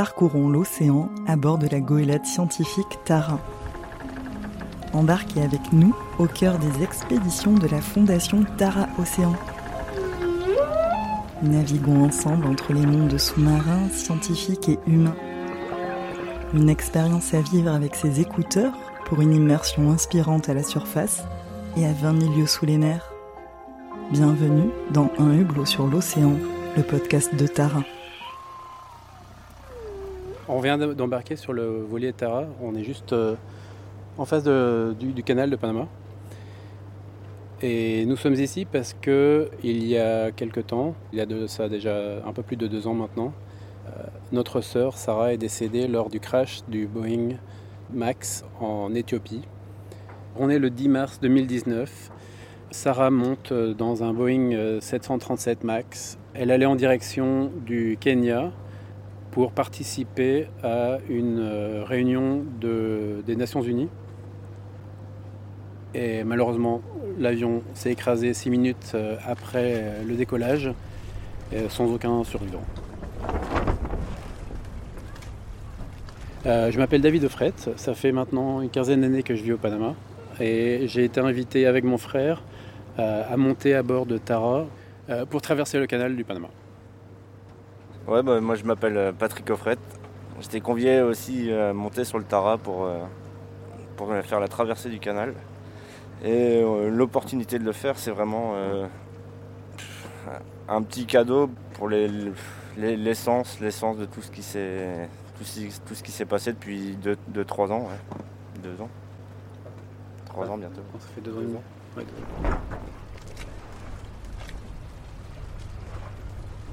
parcourons l'océan à bord de la goélette scientifique Tara. Embarquez avec nous au cœur des expéditions de la Fondation Tara Océan. Naviguons ensemble entre les mondes sous-marins, scientifiques et humains. Une expérience à vivre avec ses écouteurs pour une immersion inspirante à la surface et à 20 000 lieues sous les mers. Bienvenue dans Un hublot sur l'océan, le podcast de Tara. On vient d'embarquer sur le voilier Tara. On est juste euh, en face du, canal de Panama. Et nous sommes ici parce que il y a quelque temps, il y a ça déjà un peu plus de deux ans maintenant, euh, notre sœur Sarah est décédée lors du crash du Boeing Max en Éthiopie. On est le 10 mars 2019. Sarah monte dans un Boeing 737 euh, Max. Elle allait en direction du Kenya pour participer à une euh, réunion des Nations Unies. Et malheureusement, l'avion s'est écrasé six minutes euh, après euh, le décollage, sans aucun survivant. je m'appelle David Offret, ça fait maintenant une quinzaine d'années que je vis au Panama et j'ai été invité avec mon frère à monter à bord de Tara pour traverser le canal du Panama. Ouais, bah, moi je m'appelle euh, Patrick Offret. J'étais convié aussi à monter sur le Tara pour, euh, pour faire la traversée du canal. Et euh, l'opportunité de le faire, c'est vraiment un petit cadeau pour l'essence, l'essence de tout ce qui s'est tout, ce qui s'est passé depuis 2-3 ans. Ouais. 2 ans. 3 ans bientôt. Ça fait 2 ans. Ouais,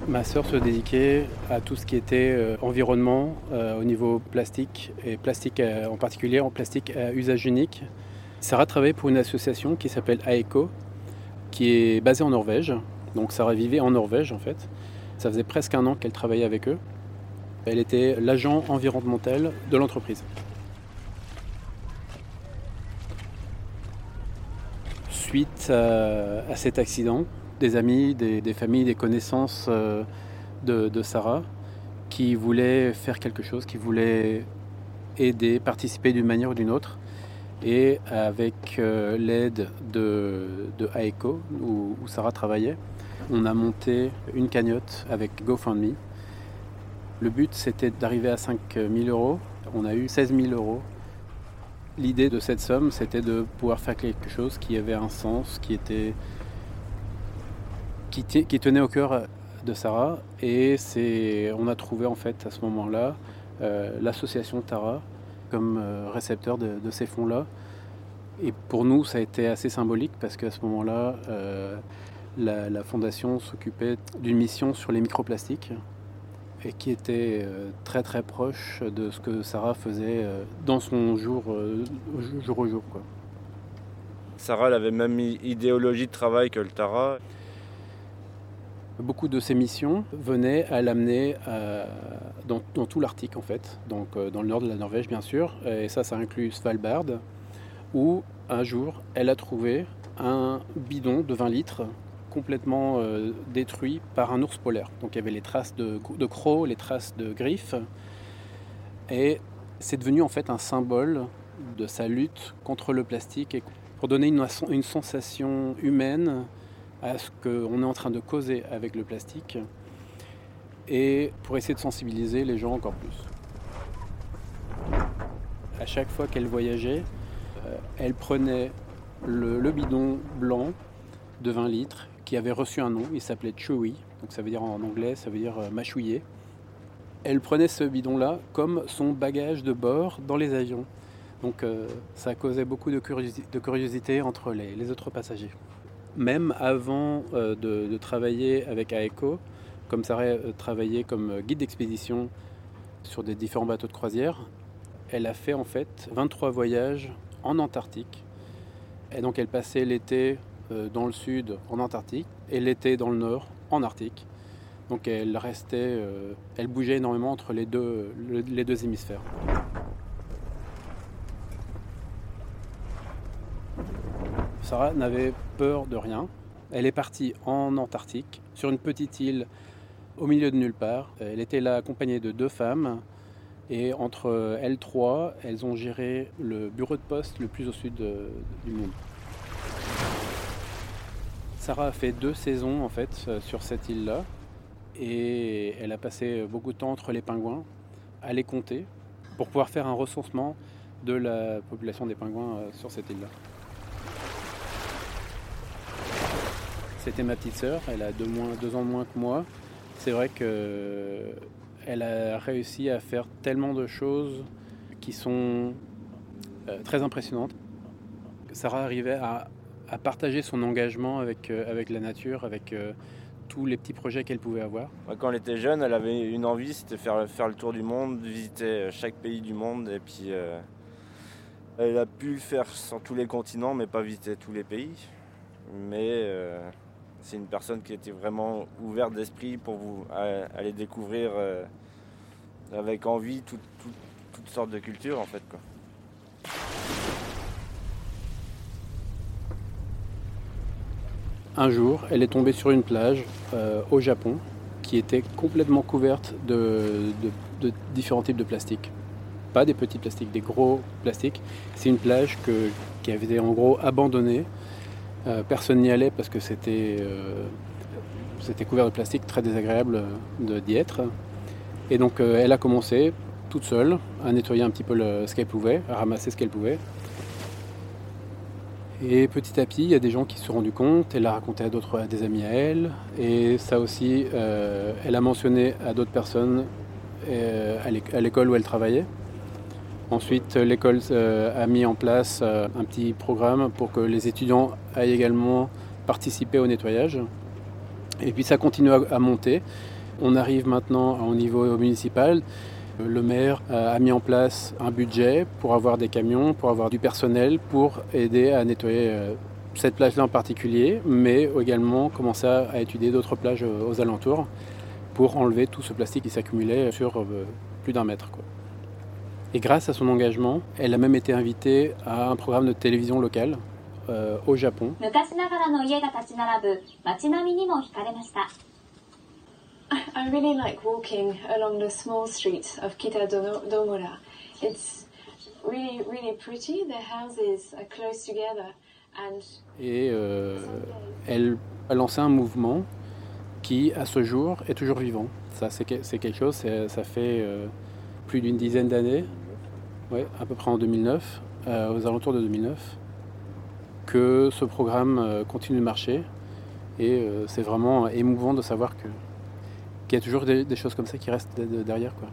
Ma sœur se dédiquait à tout ce qui était euh, environnement euh, au niveau plastique, et plastique euh, en particulier en plastique à usage unique. Sarah travaillait pour une association qui s'appelle AECO, qui est basée en Norvège. Donc Sarah vivait en Norvège en fait. Ça faisait presque un an qu'elle travaillait avec eux. Elle était l'agent environnemental de l'entreprise. Suite à cet accident, des amis, des, familles, des connaissances euh, de, Sarah qui voulaient faire quelque chose, qui voulaient aider, participer d'une manière ou d'une autre. Et avec euh, l'aide de, de AECO, où, Sarah travaillait, on a monté une cagnotte avec GoFundMe. Le but, c'était d'arriver à 5 000 euros. On a eu 16 000 euros. L'idée de cette somme, c'était de pouvoir faire quelque chose qui avait un sens, qui était qui, tenait au cœur de Sarah. Et on a trouvé en fait à ce moment-là euh, l'association Tara comme euh, récepteur de, ces fonds-là. Et pour nous, ça a été assez symbolique parce qu'à ce moment-là, euh, la, fondation s'occupait d'une mission sur les microplastiques et qui était très très proche de ce que Sarah faisait dans son jour, jour au jour. Quoi. Sarah elle avait même idéologie de travail que le Tara. Beaucoup de ces missions venaient à l'amener euh, dans, tout l'Arctique en fait, donc euh, dans le nord de la Norvège bien sûr, et ça ça inclut Svalbard, où un jour elle a trouvé un bidon de 20 litres complètement euh, détruit par un ours polaire. Donc il y avait les traces de, crocs, les traces de griffes, et c'est devenu en fait un symbole de sa lutte contre le plastique et pour donner une sensation humaine à ce qu'on est en train de causer avec le plastique et pour essayer de sensibiliser les gens encore plus. À chaque fois qu'elle voyageait, euh, elle prenait le, bidon blanc de 20 litres qui avait reçu un nom, il s'appelait Chewy, donc ça veut dire en anglais, ça veut dire euh, mâchouiller. Elle prenait ce bidon-là comme son bagage de bord dans les avions. Donc euh, ça causait beaucoup de curiosité, entre les autres passagers même avant euh, de, travailler avec AECO, comme ça euh, travaillé comme guide d'expédition sur des différents bateaux de croisière, elle a fait en fait 23 voyages en Antarctique. Et donc elle passait l'été euh, dans le sud en Antarctique et l'été dans le nord en Arctique. Donc elle restait, elle bougeait énormément entre les deux hémisphères. Sarah n'avait peur de rien. Elle est partie en Antarctique, sur une petite île au milieu de nulle part. Elle était là accompagnée de deux femmes Et entre elles trois, elles ont géré le bureau de poste le plus au sud du monde. Sarah a fait deux saisons en fait sur cette île-là et elle a passé beaucoup de temps entre les pingouins à les compter pour pouvoir faire un recensement de la population des pingouins sur cette île-là. C'était ma petite sœur, elle a deux, ans de moins que moi. C'est vrai qu'elle a réussi à faire tellement de choses qui sont euh, très impressionnantes. Sarah arrivait à, partager son engagement avec, euh, la nature, avec euh, tous les petits projets qu'elle pouvait avoir. Quand elle était jeune, elle avait une envie, c'était faire, faire le tour du monde, visiter chaque pays du monde. Et puis, elle a pu le faire sur tous les continents, mais pas visiter tous les pays. Mais c'est une personne qui était vraiment ouverte d'esprit pour vous aller découvrir euh, avec envie toutes sortes de cultures en fait. Quoi. Un jour, elle est tombée sur une plage euh, au Japon qui était complètement couverte de, différents types de plastiques. Pas des petits plastiques, des gros plastiques. C'est une plage qui avait été en gros abandonnée euh, personne n'y allait parce que euh, c'était couvert de plastique, très désagréable d'y être. Et donc euh, elle a commencé toute seule à nettoyer un petit peu ce qu'elle pouvait, à ramasser ce qu'elle pouvait. Et petit à petit, il y a des gens qui se sont rendus compte, elle l'a raconté à d'autres, à des amis à elle, et ça aussi, elle a mentionné à d'autres personnes à l'école où elle travaillait. Ensuite, l'école euh, a mis en place euh, un petit programme pour que les étudiants aillent également participer au nettoyage. Et puis ça continue à monter. On arrive maintenant au niveau municipal. Le maire euh, a mis en place un budget pour avoir des camions, pour avoir du personnel, pour aider à nettoyer cette plage-là en particulier, mais également commencer à étudier d'autres plages aux alentours pour enlever tout ce plastique qui s'accumulait sur plus d'un mètre. Et grâce à son engagement, elle a même été invitée à un programme de télévision local euh, au Japon. I really like walking along the small streets of Kitadomura. It's really, really pretty. The houses are close together. And Et euh, elle a lancé un mouvement qui, à ce jour, est toujours vivant. Ça, c'est quelque chose, ça fait euh, plus d'une dizaine d'années, ouais, à peu près en 2009, euh, aux alentours de 2009, que ce programme euh, continue de marcher. Et euh, c'est vraiment émouvant de savoir que qu'il y a toujours des, des, choses comme ça qui restent derrière. Quoi.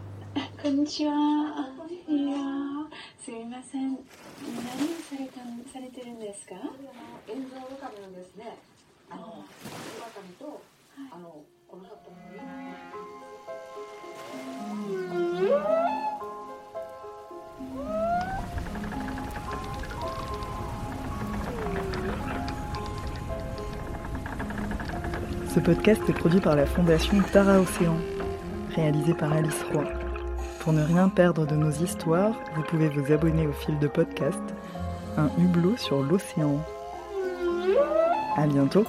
Ce podcast est produit par la fondation Tara Océan, réalisé par Alice Roy. Pour ne rien perdre de nos histoires, vous pouvez vous abonner au fil de podcast, un hublot sur l'océan. À bientôt!